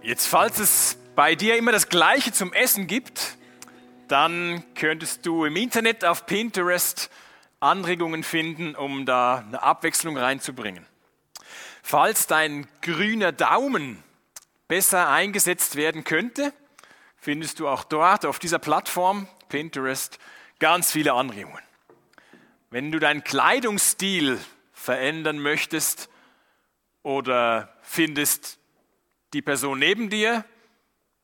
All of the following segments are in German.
Jetzt, falls es bei dir immer das Gleiche zum Essen gibt, dann könntest du im Internet auf Pinterest Anregungen finden, um da eine Abwechslung reinzubringen. Falls dein grüner Daumen besser eingesetzt werden könnte, findest du auch dort auf dieser Plattform Pinterest ganz viele Anregungen. Wenn du deinen Kleidungsstil verändern möchtest oder findest, die Person neben dir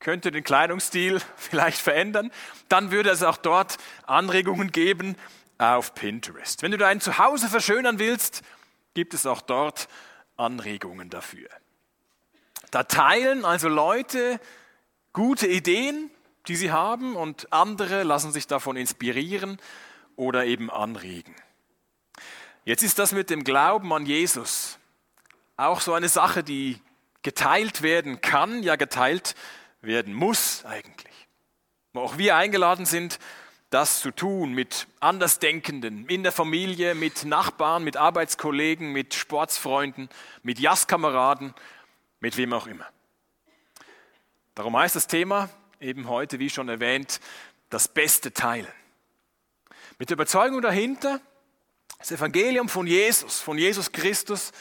könnte den Kleidungsstil vielleicht verändern, dann würde es auch dort Anregungen geben auf Pinterest. Wenn du dein Zuhause verschönern willst, gibt es auch dort Anregungen dafür. Da teilen also Leute gute Ideen, die sie haben und andere lassen sich davon inspirieren oder eben anregen. Jetzt ist das mit dem Glauben an Jesus auch so eine Sache, die geteilt werden kann, ja geteilt werden muss eigentlich. Wo auch wir eingeladen sind, das zu tun mit Andersdenkenden, in der Familie, mit Nachbarn, mit Arbeitskollegen, mit Sportsfreunden, mit Jazzkameraden, mit wem auch immer. Darum heißt das Thema eben heute, wie schon erwähnt, das beste Teilen. Mit der Überzeugung dahinter, das Evangelium von Jesus, von Jesus Christus,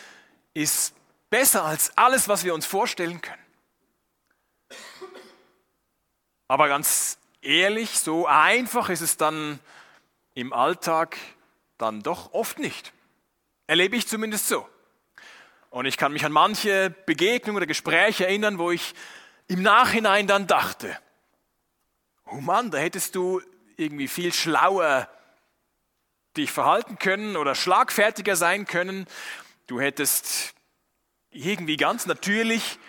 ist besser als alles, was wir uns vorstellen können. Aber ganz ehrlich, so einfach ist es dann im Alltag dann doch oft nicht. Erlebe ich zumindest so. Und ich kann mich an manche Begegnungen oder Gespräche erinnern, wo ich im Nachhinein dann dachte, oh Mann, da hättest du irgendwie viel schlauer dich verhalten können oder schlagfertiger sein können. Du hättest irgendwie ganz natürlich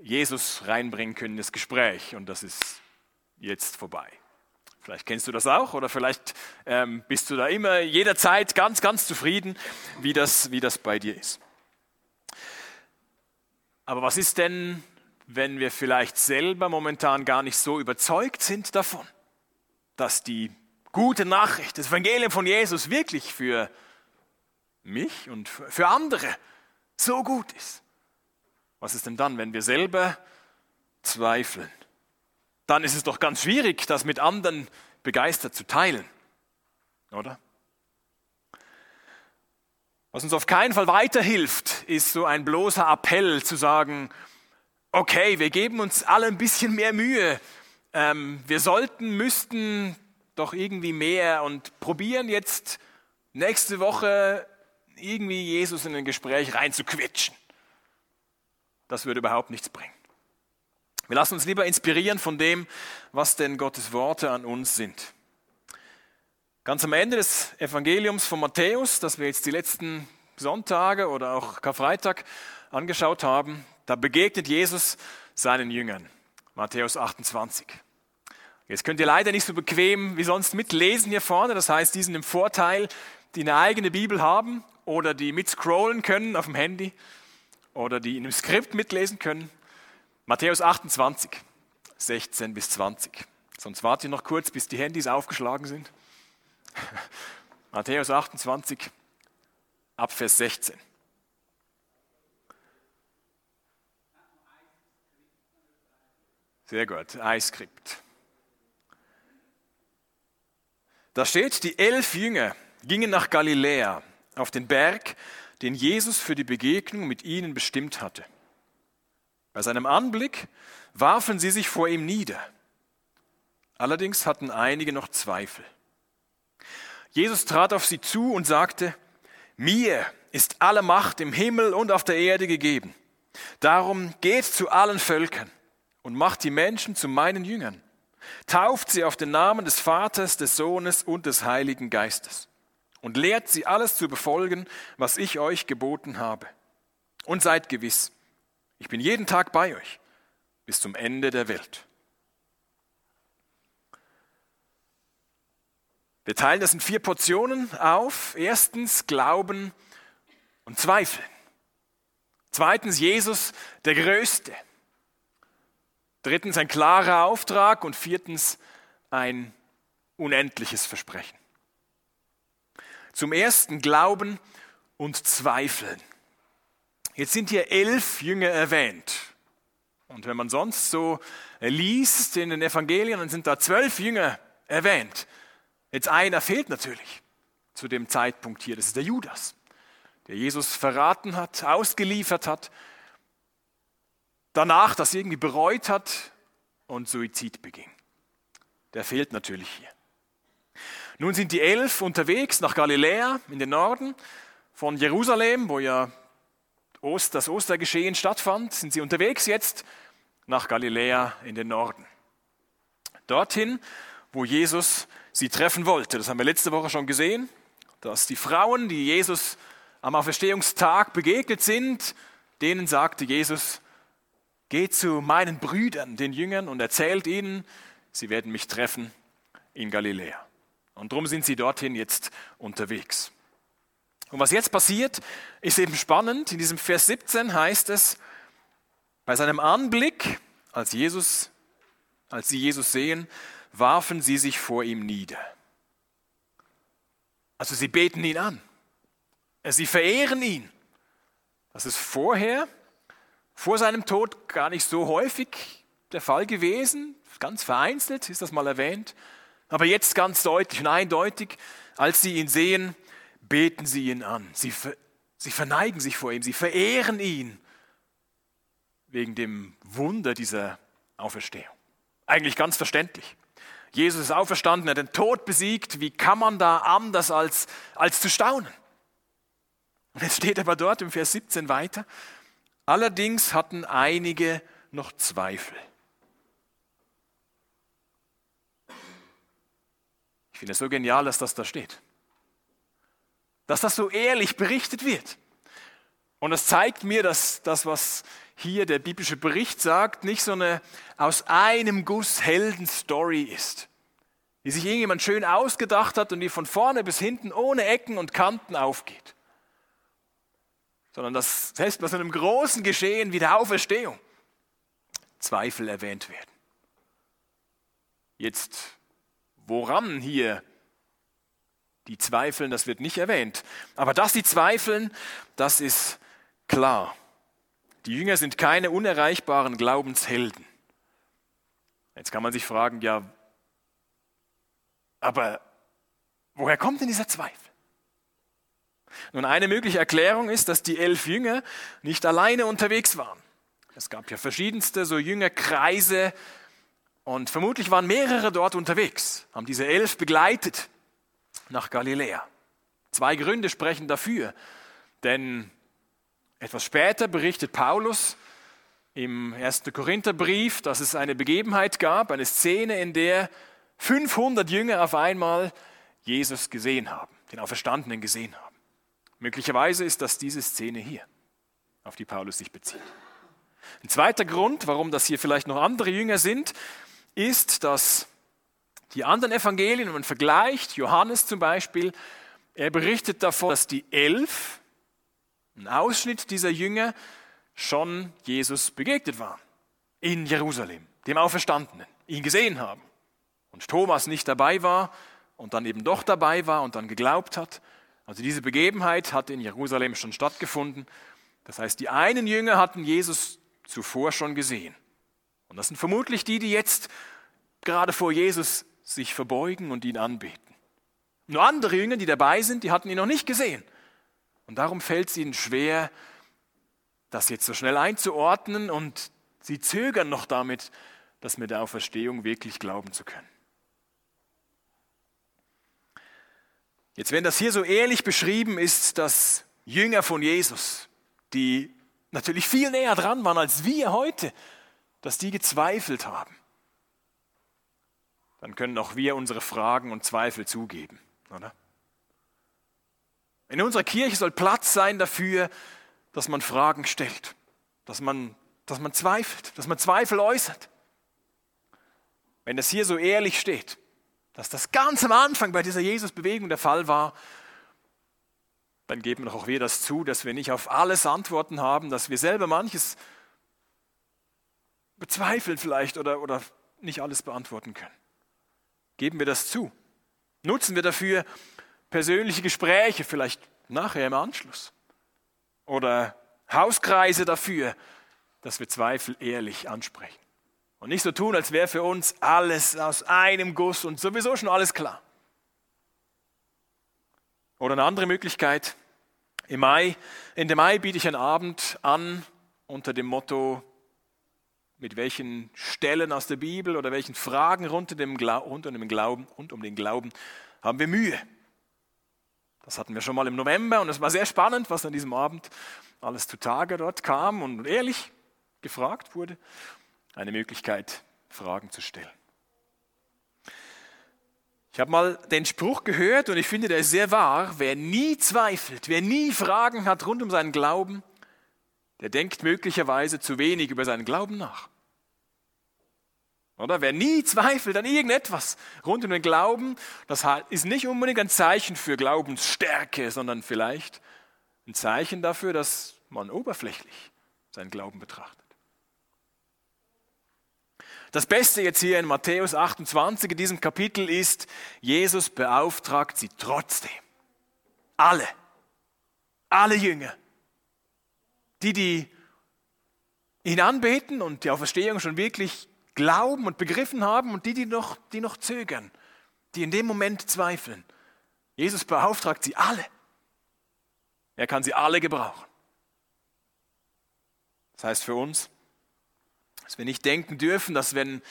Jesus reinbringen können in das Gespräch und das ist jetzt vorbei. Vielleicht kennst du das auch oder vielleicht ähm, bist du da immer jederzeit ganz, ganz zufrieden, wie das, wie das bei dir ist. Aber was ist denn, wenn wir vielleicht selber momentan gar nicht so überzeugt sind davon, dass die gute Nachricht, das Evangelium von Jesus wirklich für mich und für andere so gut ist. Was ist denn dann, wenn wir selber zweifeln? Dann ist es doch ganz schwierig, das mit anderen begeistert zu teilen, oder? Was uns auf keinen Fall weiterhilft, ist so ein bloßer Appell zu sagen, okay, wir geben uns alle ein bisschen mehr Mühe. Ähm, wir sollten, müssten doch irgendwie mehr und probieren jetzt nächste Woche irgendwie Jesus in ein Gespräch reinzuquetschen. Das würde überhaupt nichts bringen. Wir lassen uns lieber inspirieren von dem, was denn Gottes Worte an uns sind. Ganz am Ende des Evangeliums von Matthäus, das wir jetzt die letzten Sonntage oder auch Karfreitag angeschaut haben, da begegnet Jesus seinen Jüngern. Matthäus 28. Jetzt könnt ihr leider nicht so bequem wie sonst mitlesen hier vorne. Das heißt, die sind im Vorteil, die eine eigene Bibel haben oder die mitscrollen können auf dem Handy oder die in einem Skript mitlesen können. Matthäus 28, 16 bis 20. Sonst warte ich noch kurz, bis die Handys aufgeschlagen sind. Matthäus 28, ab Vers 16. Sehr gut, iScript. Da steht, die elf Jünger gingen nach Galiläa auf den Berg, den Jesus für die Begegnung mit ihnen bestimmt hatte. Bei seinem Anblick warfen sie sich vor ihm nieder. Allerdings hatten einige noch Zweifel. Jesus trat auf sie zu und sagte, mir ist alle Macht im Himmel und auf der Erde gegeben. Darum geht zu allen Völkern und macht die Menschen zu meinen Jüngern. Tauft sie auf den Namen des Vaters, des Sohnes und des Heiligen Geistes und lehrt sie alles zu befolgen, was ich euch geboten habe. Und seid gewiss, ich bin jeden Tag bei euch bis zum Ende der Welt. Wir teilen das in vier Portionen auf. Erstens Glauben und Zweifel. Zweitens Jesus der Größte. Drittens ein klarer Auftrag und viertens ein unendliches Versprechen. Zum ersten Glauben und Zweifeln. Jetzt sind hier elf Jünger erwähnt. Und wenn man sonst so liest in den Evangelien, dann sind da zwölf Jünger erwähnt. Jetzt einer fehlt natürlich zu dem Zeitpunkt hier, das ist der Judas, der Jesus verraten hat, ausgeliefert hat, danach das irgendwie bereut hat und Suizid beging. Der fehlt natürlich hier. Nun sind die elf unterwegs nach Galiläa in den Norden von Jerusalem, wo ja das Ostergeschehen stattfand, sind sie unterwegs jetzt nach Galiläa in den Norden. Dorthin, wo Jesus sie treffen wollte. Das haben wir letzte Woche schon gesehen, dass die Frauen, die Jesus am Auferstehungstag begegnet sind, denen sagte Jesus, geht zu meinen Brüdern, den Jüngern, und erzählt ihnen, sie werden mich treffen in Galiläa. Und darum sind sie dorthin jetzt unterwegs. Und was jetzt passiert, ist eben spannend. In diesem Vers 17 heißt es, bei seinem Anblick, als Jesus, als sie Jesus sehen, warfen sie sich vor ihm nieder. Also sie beten ihn an. Sie verehren ihn. Das ist vorher, vor seinem Tod, gar nicht so häufig der Fall gewesen. Ganz vereinzelt ist das mal erwähnt. Aber jetzt ganz deutlich und eindeutig, als sie ihn sehen, beten sie ihn an. Sie, sie verneigen sich vor ihm, sie verehren ihn wegen dem Wunder dieser Auferstehung. Eigentlich ganz verständlich. Jesus ist auferstanden, er hat den Tod besiegt. Wie kann man da anders als, als zu staunen? Und jetzt steht aber dort im Vers 17 weiter. Allerdings hatten einige noch Zweifel. Finde es so genial, dass das da steht. Dass das so ehrlich berichtet wird. Und es zeigt mir, dass das, was hier der biblische Bericht sagt, nicht so eine aus einem Guss Heldenstory ist, die sich irgendjemand schön ausgedacht hat und die von vorne bis hinten ohne Ecken und Kanten aufgeht, sondern dass selbst bei so einem großen Geschehen wie der Auferstehung Zweifel erwähnt werden. Jetzt, woran hier die zweifeln, das wird nicht erwähnt. Aber dass sie zweifeln, das ist klar. Die Jünger sind keine unerreichbaren Glaubenshelden. Jetzt kann man sich fragen, ja, aber woher kommt denn dieser Zweifel? Nun, eine mögliche Erklärung ist, dass die elf Jünger nicht alleine unterwegs waren. Es gab ja verschiedenste so Jüngerkreise und vermutlich waren mehrere dort unterwegs, haben diese elf begleitet nach Galiläa. Zwei Gründe sprechen dafür, denn etwas später berichtet Paulus im 1. Korintherbrief, dass es eine Begebenheit gab, eine Szene, in der 500 Jünger auf einmal Jesus gesehen haben, den Auferstandenen gesehen haben. Möglicherweise ist das diese Szene hier, auf die Paulus sich bezieht. Ein zweiter Grund, warum das hier vielleicht noch andere Jünger sind, ist, dass die anderen Evangelien, wenn man vergleicht, Johannes zum Beispiel, er berichtet davon, dass die elf ein Ausschnitt dieser Jünger schon Jesus begegnet waren. In Jerusalem, dem Auferstandenen, ihn gesehen haben. Und Thomas nicht dabei war und dann eben doch dabei war und dann geglaubt hat. Also diese Begebenheit hat in Jerusalem schon stattgefunden. Das heißt, die einen Jünger hatten Jesus zuvor schon gesehen. Und das sind vermutlich die, die jetzt gerade vor Jesus sich verbeugen und ihn anbeten. Nur andere Jünger, die dabei sind, die hatten ihn noch nicht gesehen. Und darum fällt es ihnen schwer, das jetzt so schnell einzuordnen und sie zögern noch damit, das mit der Auferstehung wirklich glauben zu können. Jetzt, wenn das hier so ehrlich beschrieben ist, dass Jünger von Jesus, die natürlich viel näher dran waren als wir heute, dass die gezweifelt haben, dann können auch wir unsere Fragen und Zweifel zugeben, oder? In unserer Kirche soll Platz sein dafür, dass man Fragen stellt, dass man, dass man zweifelt, dass man Zweifel äußert. Wenn es hier so ehrlich steht, dass das ganz am Anfang bei dieser Jesus-Bewegung der Fall war, dann geben doch auch wir das zu, dass wir nicht auf alles Antworten haben, dass wir selber manches bezweifeln vielleicht oder, oder nicht alles beantworten können. Geben wir das zu. Nutzen wir dafür persönliche Gespräche, vielleicht nachher im Anschluss. Oder Hauskreise dafür, dass wir Zweifel ehrlich ansprechen. Und nicht so tun, als wäre für uns alles aus einem Guss und sowieso schon alles klar. Oder eine andere Möglichkeit, im Mai, Ende Mai biete ich einen Abend an unter dem Motto, mit welchen Stellen aus der Bibel oder welchen Fragen rund um, den Glauben, rund um den Glauben haben wir Mühe. Das hatten wir schon mal im November und es war sehr spannend, was an diesem Abend alles zutage dort kam und ehrlich gefragt wurde. Eine Möglichkeit, Fragen zu stellen. Ich habe mal den Spruch gehört und ich finde, der ist sehr wahr. Wer nie zweifelt, wer nie Fragen hat rund um seinen Glauben, der denkt möglicherweise zu wenig über seinen Glauben nach. Oder wer nie zweifelt an irgendetwas rund um den Glauben, das ist nicht unbedingt ein Zeichen für Glaubensstärke, sondern vielleicht ein Zeichen dafür, dass man oberflächlich seinen Glauben betrachtet. Das Beste jetzt hier in Matthäus 28 in diesem Kapitel ist, Jesus beauftragt sie trotzdem. Alle. Alle Jünger. Die, die ihn anbeten und die Auferstehung schon wirklich glauben und begriffen haben und die, die noch, die noch zögern, die in dem Moment zweifeln. Jesus beauftragt sie alle. Er kann sie alle gebrauchen. Das heißt für uns, dass wir nicht denken dürfen, dass wenn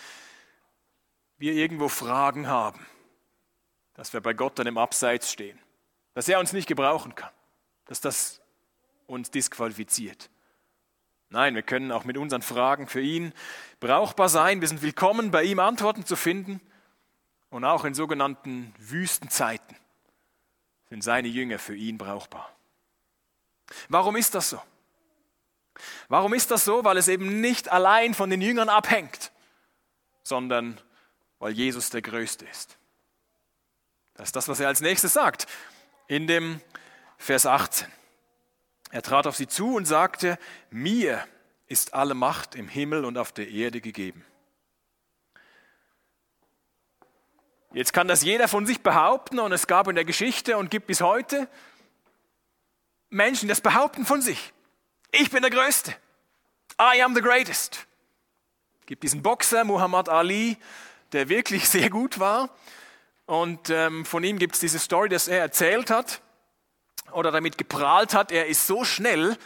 wir irgendwo Fragen haben, dass wir bei Gott dann im Abseits stehen, dass er uns nicht gebrauchen kann, dass das uns disqualifiziert. Nein, wir können auch mit unseren Fragen für ihn brauchbar sein. Wir sind willkommen, bei ihm Antworten zu finden. Und auch in sogenannten Wüstenzeiten sind seine Jünger für ihn brauchbar. Warum ist das so? Warum ist das so? Weil es eben nicht allein von den Jüngern abhängt, sondern weil Jesus der Größte ist. Das ist das, was er als nächstes sagt in dem Vers 18. Er trat auf sie zu und sagte, mir ist alle Macht im Himmel und auf der Erde gegeben. Jetzt kann das jeder von sich behaupten und es gab in der Geschichte und gibt bis heute Menschen, die das behaupten von sich. Ich bin der Größte. I am the greatest. Es gibt diesen Boxer Muhammad Ali, der wirklich sehr gut war. Und ähm, von ihm gibt es diese Story, dass er erzählt hat oder damit geprahlt hat, er ist so schnell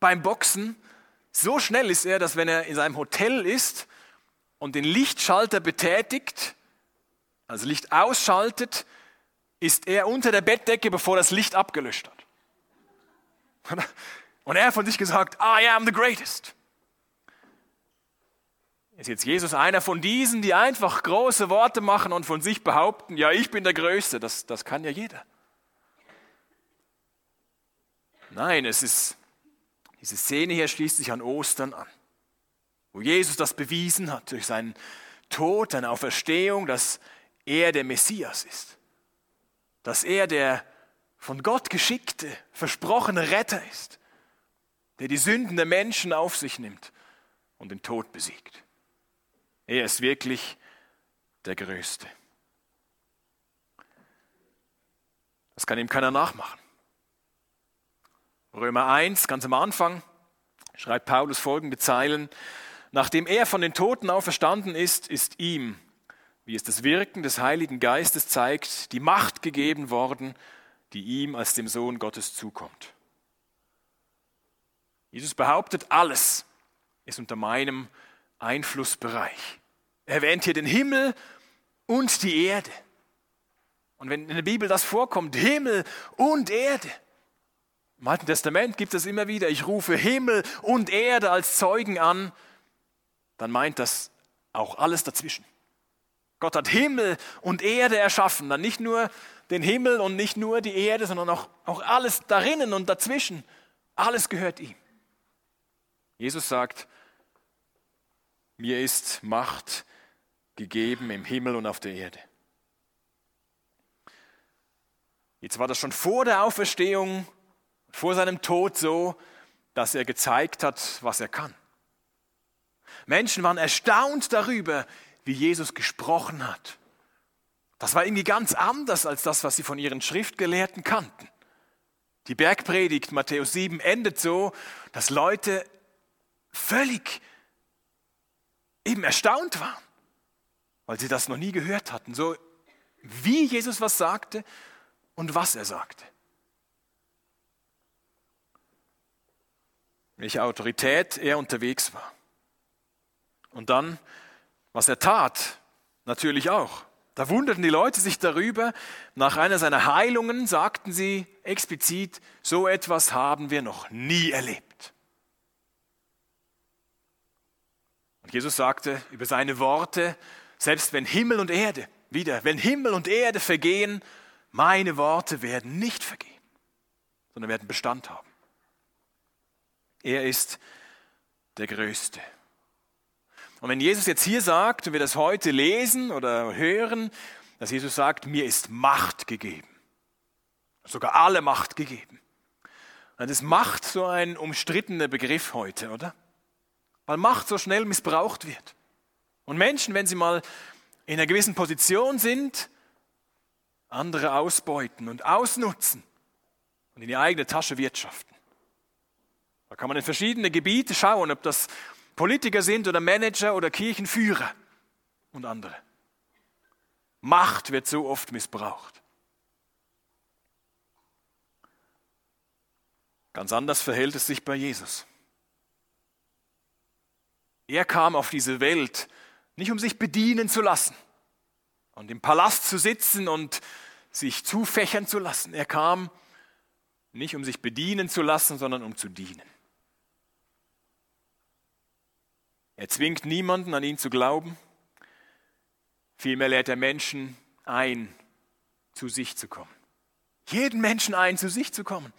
beim Boxen, so schnell ist er, dass wenn er in seinem Hotel ist und den Lichtschalter betätigt, also Licht ausschaltet, ist er unter der Bettdecke, bevor das Licht abgelöscht hat. Und er hat von sich gesagt, I am the greatest. Ist jetzt Jesus einer von diesen, die einfach große Worte machen und von sich behaupten, ja, ich bin der Größte, das, das kann ja jeder. Nein, es ist, diese Szene hier schließt sich an Ostern an, wo Jesus das bewiesen hat durch seinen Tod, seine Auferstehung, dass er der Messias ist, dass er der von Gott geschickte, versprochene Retter ist der die Sünden der Menschen auf sich nimmt und den Tod besiegt. Er ist wirklich der Größte. Das kann ihm keiner nachmachen. Römer 1, ganz am Anfang, schreibt Paulus folgende Zeilen. Nachdem er von den Toten auferstanden ist, ist ihm, wie es das Wirken des Heiligen Geistes zeigt, die Macht gegeben worden, die ihm als dem Sohn Gottes zukommt. Jesus behauptet, alles ist unter meinem Einflussbereich. Er erwähnt hier den Himmel und die Erde. Und wenn in der Bibel das vorkommt, Himmel und Erde, im Alten Testament gibt es immer wieder, ich rufe Himmel und Erde als Zeugen an, dann meint das auch alles dazwischen. Gott hat Himmel und Erde erschaffen, dann nicht nur den Himmel und nicht nur die Erde, sondern auch, auch alles darinnen und dazwischen. Alles gehört ihm. Jesus sagt, mir ist Macht gegeben im Himmel und auf der Erde. Jetzt war das schon vor der Auferstehung, vor seinem Tod so, dass er gezeigt hat, was er kann. Menschen waren erstaunt darüber, wie Jesus gesprochen hat. Das war irgendwie ganz anders als das, was sie von ihren Schriftgelehrten kannten. Die Bergpredigt Matthäus 7 endet so, dass Leute völlig eben erstaunt waren, weil sie das noch nie gehört hatten, so wie Jesus was sagte und was er sagte. Welche Autorität er unterwegs war. Und dann, was er tat, natürlich auch. Da wunderten die Leute sich darüber. Nach einer seiner Heilungen sagten sie explizit, so etwas haben wir noch nie erlebt. Und Jesus sagte über seine Worte, selbst wenn Himmel und Erde, wieder, wenn Himmel und Erde vergehen, meine Worte werden nicht vergehen, sondern werden Bestand haben. Er ist der Größte. Und wenn Jesus jetzt hier sagt, und wir das heute lesen oder hören, dass Jesus sagt, mir ist Macht gegeben, sogar alle Macht gegeben, dann ist Macht so ein umstrittener Begriff heute, oder? Weil Macht so schnell missbraucht wird. Und Menschen, wenn sie mal in einer gewissen Position sind, andere ausbeuten und ausnutzen und in die eigene Tasche wirtschaften. Da kann man in verschiedene Gebiete schauen, ob das Politiker sind oder Manager oder Kirchenführer und andere. Macht wird so oft missbraucht. Ganz anders verhält es sich bei Jesus. Er kam auf diese Welt nicht um sich bedienen zu lassen und im Palast zu sitzen und sich zufächern zu lassen. Er kam nicht um sich bedienen zu lassen, sondern um zu dienen. Er zwingt niemanden an ihn zu glauben. Vielmehr lädt er Menschen ein, zu sich zu kommen. Jeden Menschen ein, zu sich zu kommen.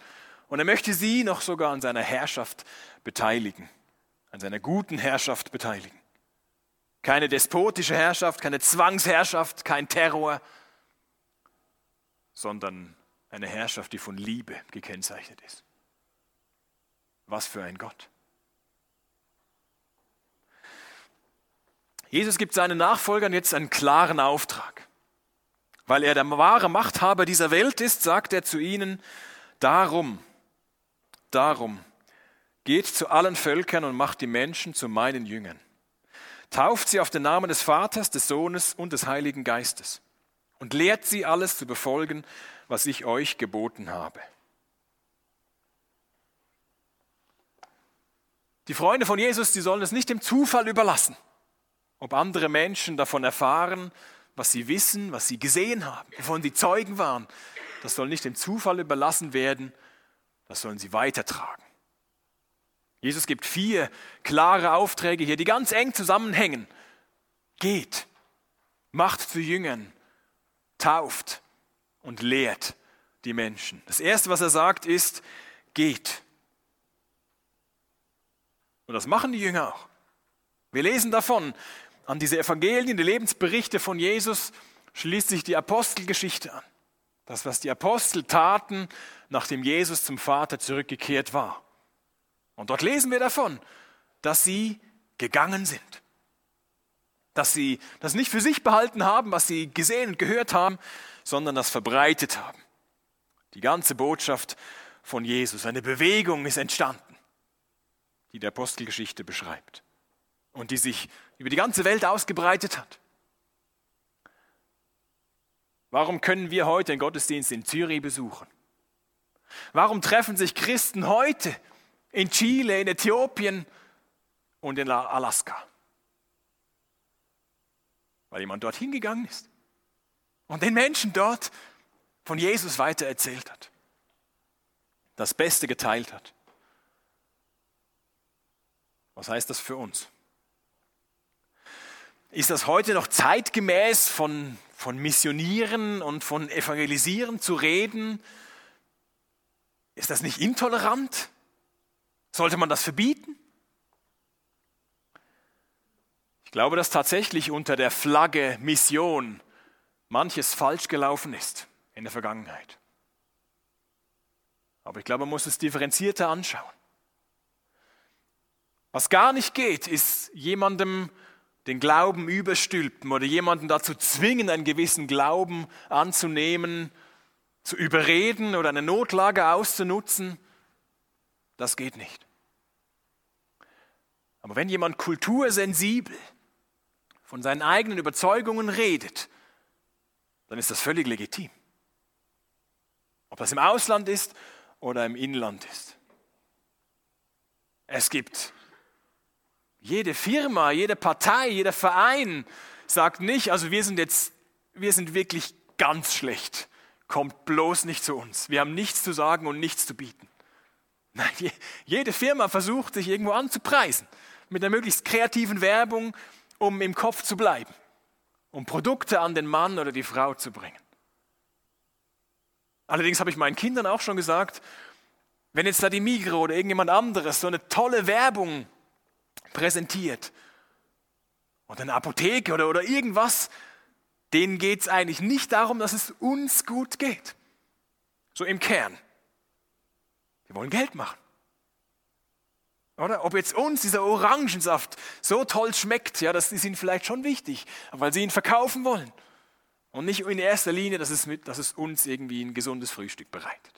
Und er möchte sie noch sogar an seiner Herrschaft beteiligen, an seiner guten Herrschaft beteiligen. Keine despotische Herrschaft, keine Zwangsherrschaft, kein Terror, sondern eine Herrschaft, die von Liebe gekennzeichnet ist. Was für ein Gott. Jesus gibt seinen Nachfolgern jetzt einen klaren Auftrag. Weil er der wahre Machthaber dieser Welt ist, sagt er zu ihnen, darum, darum, geht zu allen Völkern und macht die Menschen zu meinen Jüngern. Tauft sie auf den Namen des Vaters, des Sohnes und des Heiligen Geistes und lehrt sie alles zu befolgen, was ich euch geboten habe. Die Freunde von Jesus, die sollen es nicht dem Zufall überlassen ob andere Menschen davon erfahren, was sie wissen, was sie gesehen haben, wovon sie Zeugen waren. Das soll nicht dem Zufall überlassen werden, das sollen sie weitertragen. Jesus gibt vier klare Aufträge hier, die ganz eng zusammenhängen. Geht, macht zu Jüngern, tauft und lehrt die Menschen. Das Erste, was er sagt, ist, geht. Und das machen die Jünger auch. Wir lesen davon, an diese Evangelien, die Lebensberichte von Jesus, schließt sich die Apostelgeschichte an. Das, was die Apostel taten, nachdem Jesus zum Vater zurückgekehrt war. Und dort lesen wir davon, dass sie gegangen sind. Dass sie das nicht für sich behalten haben, was sie gesehen und gehört haben, sondern das verbreitet haben. Die ganze Botschaft von Jesus, eine Bewegung ist entstanden, die die Apostelgeschichte beschreibt und die sich über die ganze Welt ausgebreitet hat. Warum können wir heute den Gottesdienst in Zürich besuchen? Warum treffen sich Christen heute in Chile, in Äthiopien und in Alaska? Weil jemand dorthin gegangen ist und den Menschen dort von Jesus weiter erzählt hat, das Beste geteilt hat. Was heißt das für uns? Ist das heute noch zeitgemäß, von, von Missionieren und von Evangelisieren zu reden? Ist das nicht intolerant? Sollte man das verbieten? Ich glaube, dass tatsächlich unter der Flagge Mission manches falsch gelaufen ist in der Vergangenheit. Aber ich glaube, man muss es differenzierter anschauen. Was gar nicht geht, ist jemandem den Glauben überstülpen oder jemanden dazu zwingen, einen gewissen Glauben anzunehmen, zu überreden oder eine Notlage auszunutzen, das geht nicht. Aber wenn jemand kultursensibel von seinen eigenen Überzeugungen redet, dann ist das völlig legitim. Ob das im Ausland ist oder im Inland ist. Es gibt jede Firma, jede Partei, jeder Verein sagt nicht, also wir sind jetzt, wir sind wirklich ganz schlecht. Kommt bloß nicht zu uns. Wir haben nichts zu sagen und nichts zu bieten. Nein, jede Firma versucht sich irgendwo anzupreisen mit einer möglichst kreativen Werbung, um im Kopf zu bleiben, um Produkte an den Mann oder die Frau zu bringen. Allerdings habe ich meinen Kindern auch schon gesagt, wenn jetzt da die Migro oder irgendjemand anderes so eine tolle Werbung präsentiert oder eine Apotheke oder, oder irgendwas, denen geht es eigentlich nicht darum, dass es uns gut geht. So im Kern. Wir wollen Geld machen. Oder? Ob jetzt uns dieser Orangensaft so toll schmeckt, ja, das ist ihnen vielleicht schon wichtig, weil sie ihn verkaufen wollen. Und nicht in erster Linie, dass es, mit, dass es uns irgendwie ein gesundes Frühstück bereitet.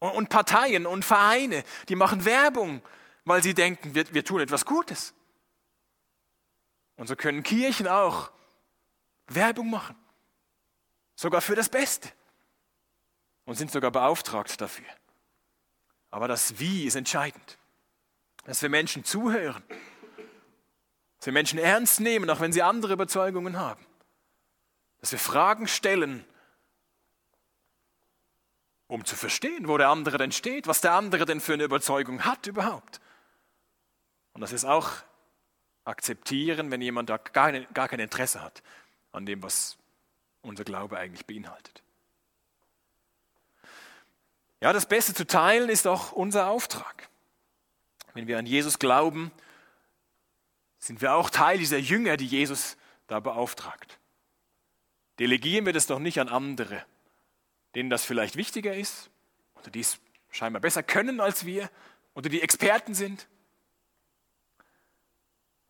Und, und Parteien und Vereine, die machen Werbung, weil sie denken, wir, wir tun etwas Gutes. Und so können Kirchen auch Werbung machen. Sogar für das Beste. Und sind sogar beauftragt dafür. Aber das Wie ist entscheidend. Dass wir Menschen zuhören. Dass wir Menschen ernst nehmen, auch wenn sie andere Überzeugungen haben. Dass wir Fragen stellen, um zu verstehen, wo der andere denn steht, was der andere denn für eine Überzeugung hat überhaupt. Und wir es auch akzeptieren, wenn jemand da gar, gar kein Interesse hat an dem, was unser Glaube eigentlich beinhaltet. Ja, das Beste zu teilen ist auch unser Auftrag. Wenn wir an Jesus glauben, sind wir auch Teil dieser Jünger, die Jesus da beauftragt. Delegieren wir das doch nicht an andere, denen das vielleicht wichtiger ist oder die es scheinbar besser können als wir oder die Experten sind.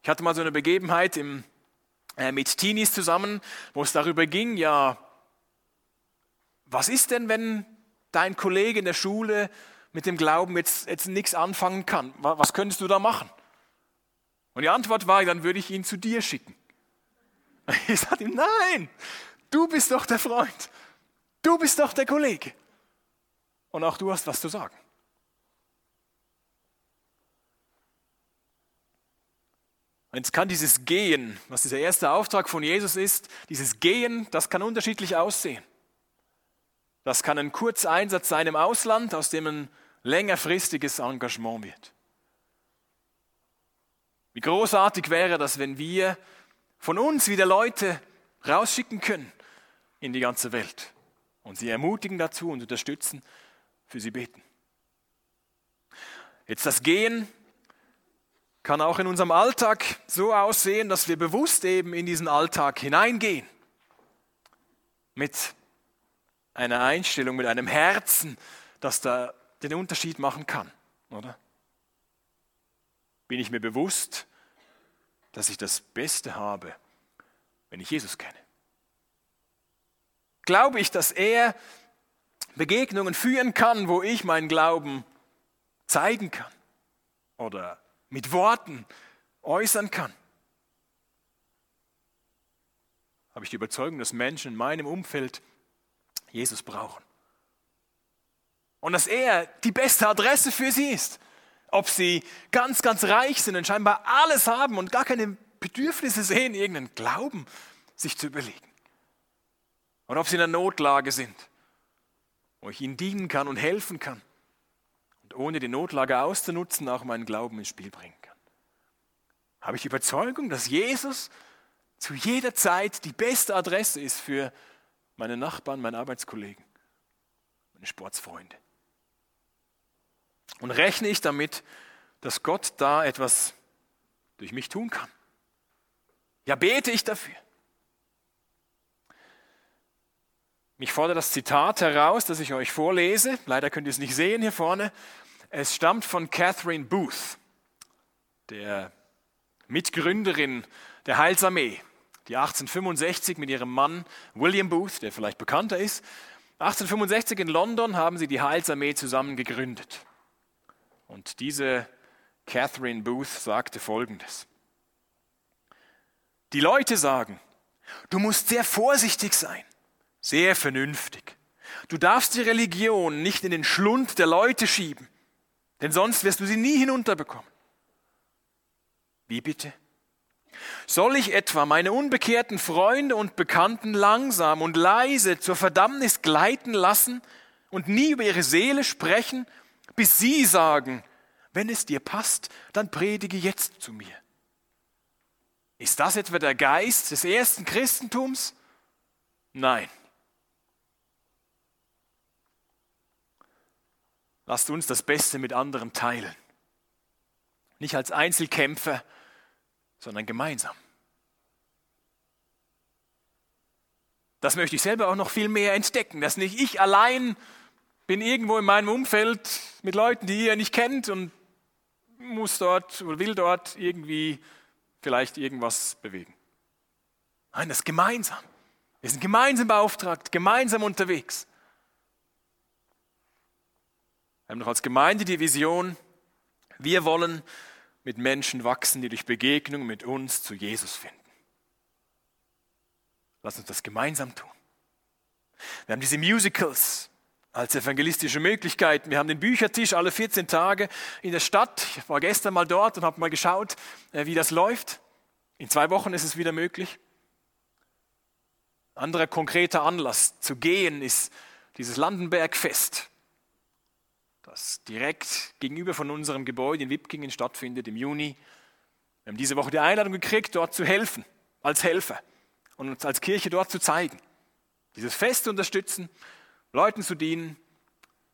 Ich hatte mal so eine Begebenheit im, äh, mit Teenies zusammen, wo es darüber ging, ja, was ist denn, wenn dein Kollege in der Schule mit dem Glauben jetzt, jetzt nichts anfangen kann? Was könntest du da machen? Und die Antwort war, dann würde ich ihn zu dir schicken. Ich sagte ihm, nein, du bist doch der Freund. Du bist doch der Kollege. Und auch du hast was zu sagen. Und jetzt kann dieses Gehen, was dieser erste Auftrag von Jesus ist, dieses Gehen, das kann unterschiedlich aussehen. Das kann ein kurzer Einsatz sein im Ausland, aus dem ein längerfristiges Engagement wird. Wie großartig wäre das, wenn wir von uns wieder Leute rausschicken können in die ganze Welt und sie ermutigen dazu und unterstützen, für sie beten. Jetzt das Gehen kann auch in unserem Alltag so aussehen, dass wir bewusst eben in diesen Alltag hineingehen. Mit einer Einstellung, mit einem Herzen, das da den Unterschied machen kann, oder? Bin ich mir bewusst, dass ich das Beste habe, wenn ich Jesus kenne? Glaube ich, dass er Begegnungen führen kann, wo ich meinen Glauben zeigen kann oder mit Worten äußern kann? Habe ich die Überzeugung, dass Menschen in meinem Umfeld Jesus brauchen? Und dass er die beste Adresse für sie ist. Ob sie ganz, ganz reich sind und scheinbar alles haben und gar keine Bedürfnisse sehen, irgendeinen Glauben sich zu überlegen. Oder ob sie in einer Notlage sind, wo ich ihnen dienen kann und helfen kann und ohne die Notlage auszunutzen auch meinen Glauben ins Spiel bringen kann. Habe ich die Überzeugung, dass Jesus zu jeder Zeit die beste Adresse ist für meine Nachbarn, meine Arbeitskollegen, meine Sportsfreunde. Und rechne ich damit, dass Gott da etwas durch mich tun kann. Ja, bete ich dafür. Mich fordert das Zitat heraus, das ich euch vorlese. Leider könnt ihr es nicht sehen hier vorne. Es stammt von Catherine Booth, der Mitgründerin der Heilsarmee, die 1865 mit ihrem Mann William Booth, der vielleicht bekannter ist, 1865 in London haben sie die Heilsarmee zusammen gegründet. Und diese Catherine Booth sagte Folgendes. Die Leute sagen, du musst sehr vorsichtig sein, sehr vernünftig. Du darfst die Religion nicht in den Schlund der Leute schieben, denn sonst wirst du sie nie hinunterbekommen. Wie bitte? Soll ich etwa meine unbekehrten Freunde und Bekannten langsam und leise zur Verdammnis gleiten lassen und nie über ihre Seele sprechen, bis sie sagen, wenn es dir passt, dann predige jetzt zu mir. Ist das etwa der Geist des ersten Christentums? Nein. Lasst uns das Beste mit anderen teilen. Nicht als Einzelkämpfer, sondern gemeinsam. Das möchte ich selber auch noch viel mehr entdecken, dass nicht ich allein bin irgendwo in meinem Umfeld mit Leuten, die ihr nicht kennt und muss dort oder will dort irgendwie vielleicht irgendwas bewegen. Nein, das ist gemeinsam. Wir sind gemeinsam beauftragt, gemeinsam unterwegs. Wir haben noch als Gemeinde die Vision, wir wollen mit Menschen wachsen, die durch Begegnung mit uns zu Jesus finden. Lass uns das gemeinsam tun. Wir haben diese Musicals als evangelistische Möglichkeiten. Wir haben den Büchertisch alle 14 Tage in der Stadt. Ich war gestern mal dort und habe mal geschaut, äh, wie das läuft. In zwei Wochen ist es wieder möglich. Anderer konkreter Anlass zu gehen ist dieses Landenbergfest das direkt gegenüber von unserem Gebäude in Wipkingen stattfindet im Juni. Wir haben diese Woche die Einladung gekriegt, dort zu helfen, als Helfer und uns als Kirche dort zu zeigen. Dieses Fest zu unterstützen, Leuten zu dienen,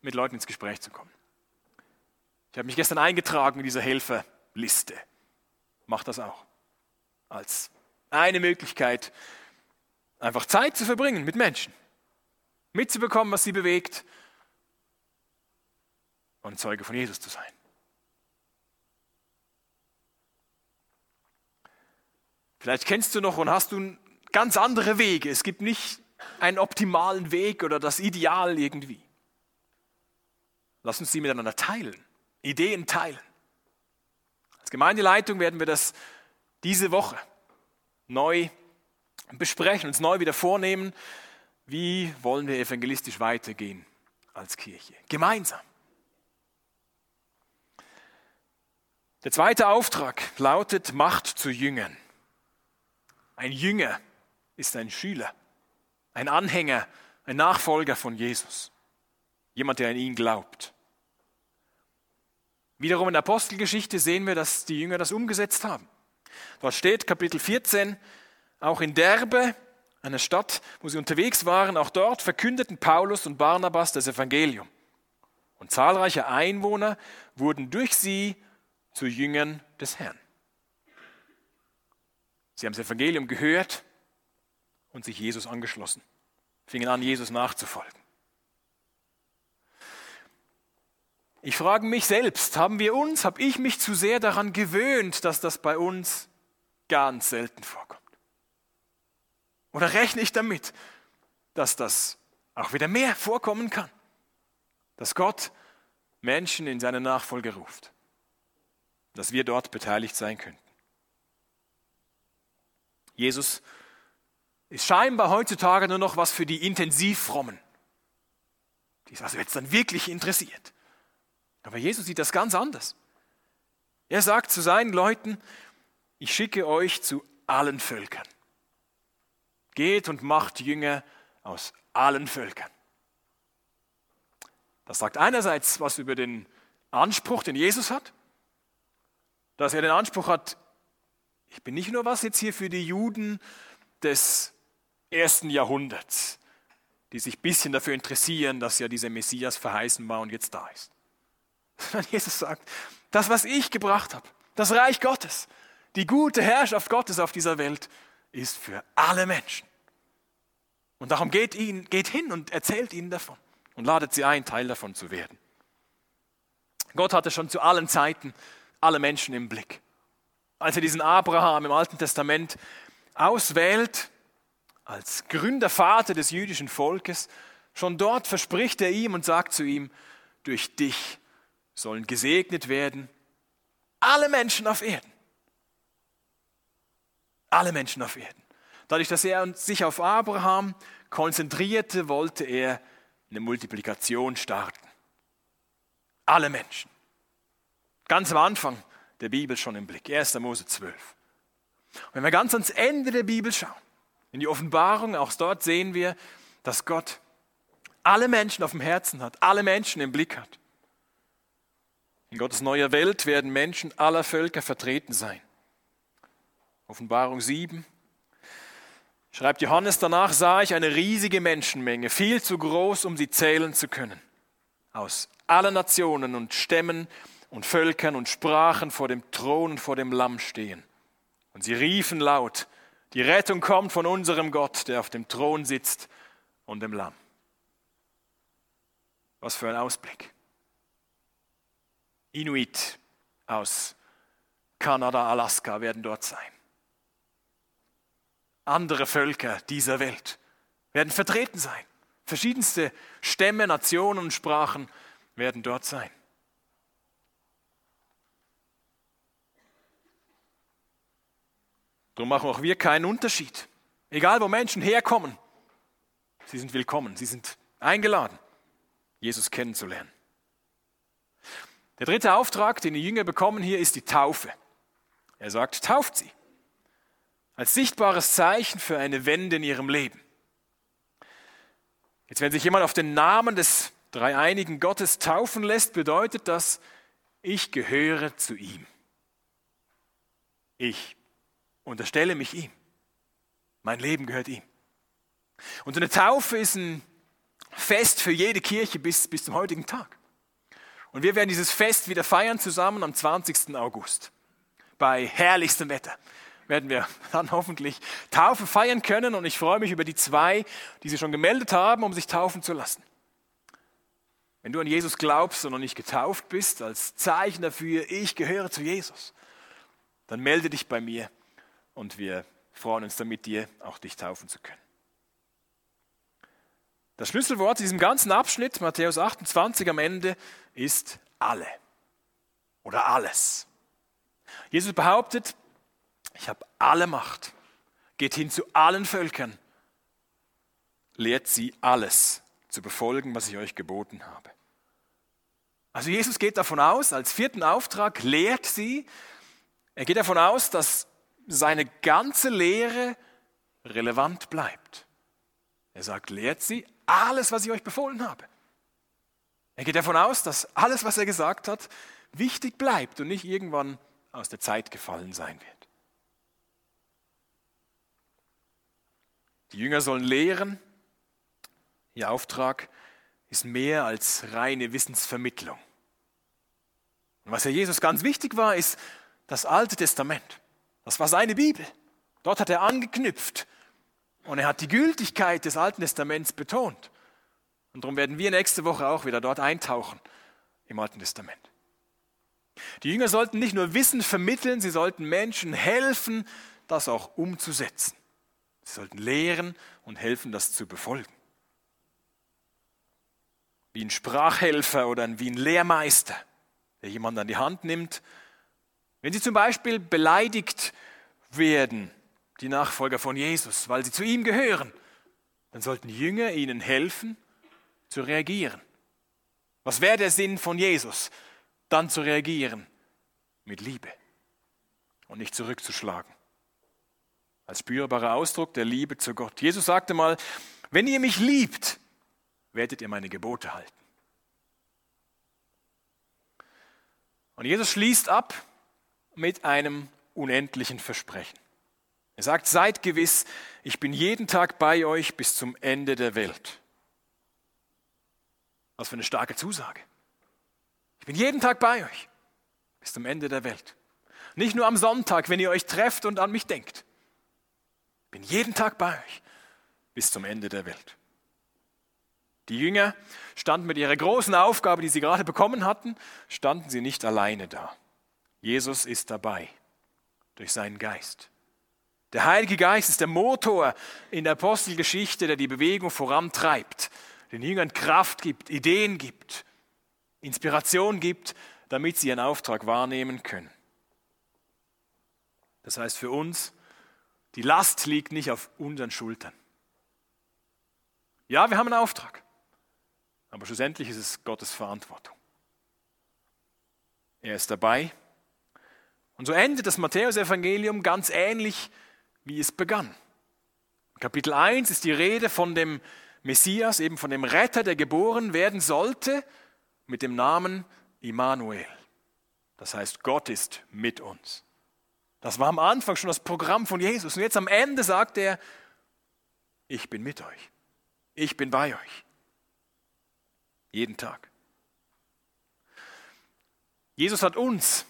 mit Leuten ins Gespräch zu kommen. Ich habe mich gestern eingetragen in dieser Helferliste. Mach das auch. Als eine Möglichkeit, einfach Zeit zu verbringen mit Menschen, mitzubekommen, was sie bewegt und Zeuge von Jesus zu sein. Vielleicht kennst du noch und hast du ganz andere Wege. Es gibt nicht einen optimalen Weg oder das Ideal irgendwie. Lass uns sie miteinander teilen, Ideen teilen. Als Gemeindeleitung werden wir das diese Woche neu besprechen, uns neu wieder vornehmen. Wie wollen wir evangelistisch weitergehen als Kirche? Gemeinsam. Der zweite Auftrag lautet, Macht zu Jüngern. Ein Jünger ist ein Schüler, ein Anhänger, ein Nachfolger von Jesus. Jemand, der an ihn glaubt. Wiederum in der Apostelgeschichte sehen wir, dass die Jünger das umgesetzt haben. Dort steht Kapitel 14, auch in Derbe, einer Stadt, wo sie unterwegs waren, auch dort verkündeten Paulus und Barnabas das Evangelium. Und zahlreiche Einwohner wurden durch sie zu Jüngern des Herrn. Sie haben das Evangelium gehört und sich Jesus angeschlossen, fingen an, Jesus nachzufolgen. Ich frage mich selbst, haben wir uns, habe ich mich zu sehr daran gewöhnt, dass das bei uns ganz selten vorkommt? Oder rechne ich damit, dass das auch wieder mehr vorkommen kann? Dass Gott Menschen in seine Nachfolge ruft dass wir dort beteiligt sein könnten. Jesus ist scheinbar heutzutage nur noch was für die Intensivfrommen, die es also jetzt dann wirklich interessiert. Aber Jesus sieht das ganz anders. Er sagt zu seinen Leuten, ich schicke euch zu allen Völkern. Geht und macht Jünger aus allen Völkern. Das sagt einerseits was über den Anspruch, den Jesus hat, dass er den Anspruch hat, ich bin nicht nur was jetzt hier für die Juden des ersten Jahrhunderts, die sich ein bisschen dafür interessieren, dass ja dieser Messias verheißen war und jetzt da ist. Sondern Jesus sagt, das, was ich gebracht habe, das Reich Gottes, die gute Herrschaft Gottes auf dieser Welt, ist für alle Menschen. Und darum geht, ihn, geht hin und erzählt ihnen davon und ladet sie ein, Teil davon zu werden. Gott hatte schon zu allen Zeiten alle Menschen im Blick. Als er diesen Abraham im Alten Testament auswählt als Gründervater des jüdischen Volkes, schon dort verspricht er ihm und sagt zu ihm, durch dich sollen gesegnet werden alle Menschen auf Erden. Alle Menschen auf Erden. Dadurch, dass er sich auf Abraham konzentrierte, wollte er eine Multiplikation starten. Alle Menschen. Ganz am Anfang der Bibel schon im Blick. 1. Mose 12. Und wenn wir ganz ans Ende der Bibel schauen, in die Offenbarung, auch dort sehen wir, dass Gott alle Menschen auf dem Herzen hat, alle Menschen im Blick hat. In Gottes neuer Welt werden Menschen aller Völker vertreten sein. Offenbarung 7. Schreibt Johannes, danach sah ich eine riesige Menschenmenge, viel zu groß, um sie zählen zu können. Aus allen Nationen und Stämmen und Völkern und Sprachen vor dem Thron und vor dem Lamm stehen. Und sie riefen laut, die Rettung kommt von unserem Gott, der auf dem Thron sitzt und dem Lamm. Was für ein Ausblick. Inuit aus Kanada, Alaska werden dort sein. Andere Völker dieser Welt werden vertreten sein. Verschiedenste Stämme, Nationen und Sprachen werden dort sein. Darum machen auch wir keinen Unterschied. Egal wo Menschen herkommen, sie sind willkommen, sie sind eingeladen, Jesus kennenzulernen. Der dritte Auftrag, den die Jünger bekommen hier, ist die Taufe. Er sagt, tauft sie. Als sichtbares Zeichen für eine Wende in ihrem Leben. Jetzt, wenn sich jemand auf den Namen des dreieinigen Gottes taufen lässt, bedeutet das, ich gehöre zu ihm. Ich unterstelle mich ihm. Mein Leben gehört ihm. Und eine Taufe ist ein Fest für jede Kirche bis, bis zum heutigen Tag. Und wir werden dieses Fest wieder feiern zusammen am 20. August. Bei herrlichstem Wetter werden wir dann hoffentlich Taufe feiern können. Und ich freue mich über die zwei, die sich schon gemeldet haben, um sich taufen zu lassen. Wenn du an Jesus glaubst und noch nicht getauft bist, als Zeichen dafür, ich gehöre zu Jesus, dann melde dich bei mir und wir freuen uns dann mit dir, auch dich taufen zu können. Das Schlüsselwort in diesem ganzen Abschnitt, Matthäus 28 am Ende, ist alle oder alles. Jesus behauptet, ich habe alle Macht, geht hin zu allen Völkern, lehrt sie alles zu befolgen, was ich euch geboten habe. Also Jesus geht davon aus, als vierten Auftrag lehrt sie, er geht davon aus, dass seine ganze Lehre relevant bleibt. Er sagt, lehrt sie alles, was ich euch befohlen habe. Er geht davon aus, dass alles, was er gesagt hat, wichtig bleibt und nicht irgendwann aus der Zeit gefallen sein wird. Die Jünger sollen lehren. Ihr Auftrag ist mehr als reine Wissensvermittlung. Und was ja Jesus ganz wichtig war, ist das Alte Testament. Das war seine Bibel. Dort hat er angeknüpft und er hat die Gültigkeit des Alten Testaments betont. Und darum werden wir nächste Woche auch wieder dort eintauchen im Alten Testament. Die Jünger sollten nicht nur Wissen vermitteln, sie sollten Menschen helfen, das auch umzusetzen. Sie sollten lehren und helfen, das zu befolgen. Wie ein Sprachhelfer oder wie ein Lehrmeister, der jemanden an die Hand nimmt wenn sie zum Beispiel beleidigt werden, die Nachfolger von Jesus, weil sie zu ihm gehören, dann sollten Jünger ihnen helfen zu reagieren. Was wäre der Sinn von Jesus? Dann zu reagieren mit Liebe und nicht zurückzuschlagen. Als spürbarer Ausdruck der Liebe zu Gott. Jesus sagte mal, wenn ihr mich liebt, werdet ihr meine Gebote halten. Und Jesus schließt ab mit einem unendlichen Versprechen. Er sagt, seid gewiss, ich bin jeden Tag bei euch bis zum Ende der Welt. Was für eine starke Zusage. Ich bin jeden Tag bei euch bis zum Ende der Welt. Nicht nur am Sonntag, wenn ihr euch trefft und an mich denkt. Ich bin jeden Tag bei euch bis zum Ende der Welt. Die Jünger standen mit ihrer großen Aufgabe, die sie gerade bekommen hatten, standen sie nicht alleine da. Jesus ist dabei durch seinen Geist. Der Heilige Geist ist der Motor in der Apostelgeschichte, der die Bewegung vorantreibt, den Jüngern Kraft gibt, Ideen gibt, Inspiration gibt, damit sie ihren Auftrag wahrnehmen können. Das heißt für uns, die Last liegt nicht auf unseren Schultern. Ja, wir haben einen Auftrag, aber schlussendlich ist es Gottes Verantwortung. Er ist dabei. Und so endet das Matthäusevangelium ganz ähnlich, wie es begann. Kapitel 1 ist die Rede von dem Messias, eben von dem Retter, der geboren werden sollte, mit dem Namen Immanuel. Das heißt, Gott ist mit uns. Das war am Anfang schon das Programm von Jesus. Und jetzt am Ende sagt er, ich bin mit euch. Ich bin bei euch. Jeden Tag. Jesus hat uns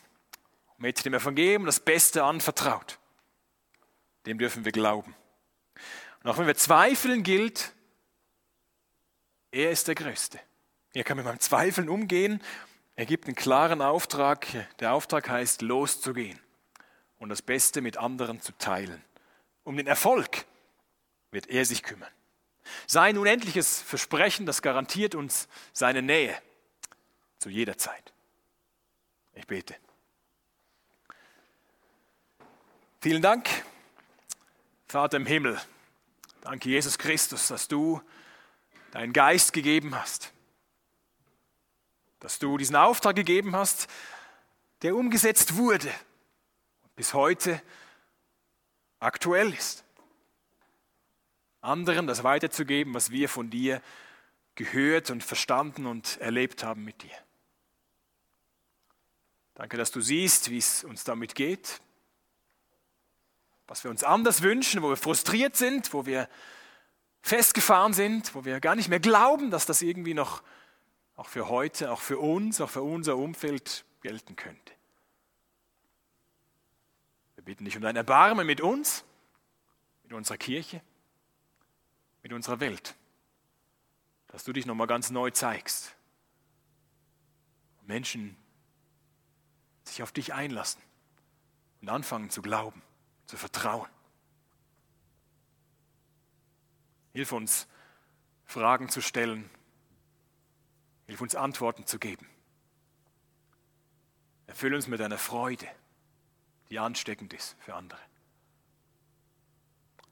mit dem Evangelium das Beste anvertraut. Dem dürfen wir glauben. Und auch wenn wir zweifeln, gilt, er ist der Größte. Er kann mit meinem Zweifeln umgehen. Er gibt einen klaren Auftrag. Der Auftrag heißt, loszugehen und das Beste mit anderen zu teilen. Um den Erfolg wird er sich kümmern. Sein unendliches Versprechen, das garantiert uns seine Nähe zu jeder Zeit. Ich bete. Vielen Dank, Vater im Himmel. Danke, Jesus Christus, dass du deinen Geist gegeben hast. Dass du diesen Auftrag gegeben hast, der umgesetzt wurde und bis heute aktuell ist. Anderen das weiterzugeben, was wir von dir gehört und verstanden und erlebt haben mit dir. Danke, dass du siehst, wie es uns damit geht, was wir uns anders wünschen, wo wir frustriert sind, wo wir festgefahren sind, wo wir gar nicht mehr glauben, dass das irgendwie noch auch für heute, auch für uns, auch für unser Umfeld gelten könnte. Wir bitten dich um dein Erbarmen mit uns, mit unserer Kirche, mit unserer Welt, dass du dich nochmal ganz neu zeigst. Menschen sich auf dich einlassen und anfangen zu glauben, zu vertrauen. Hilf uns, Fragen zu stellen. Hilf uns, Antworten zu geben. Erfülle uns mit deiner Freude, die ansteckend ist für andere.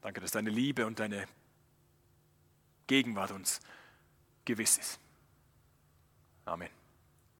Danke, dass deine Liebe und deine Gegenwart uns gewiss ist. Amen.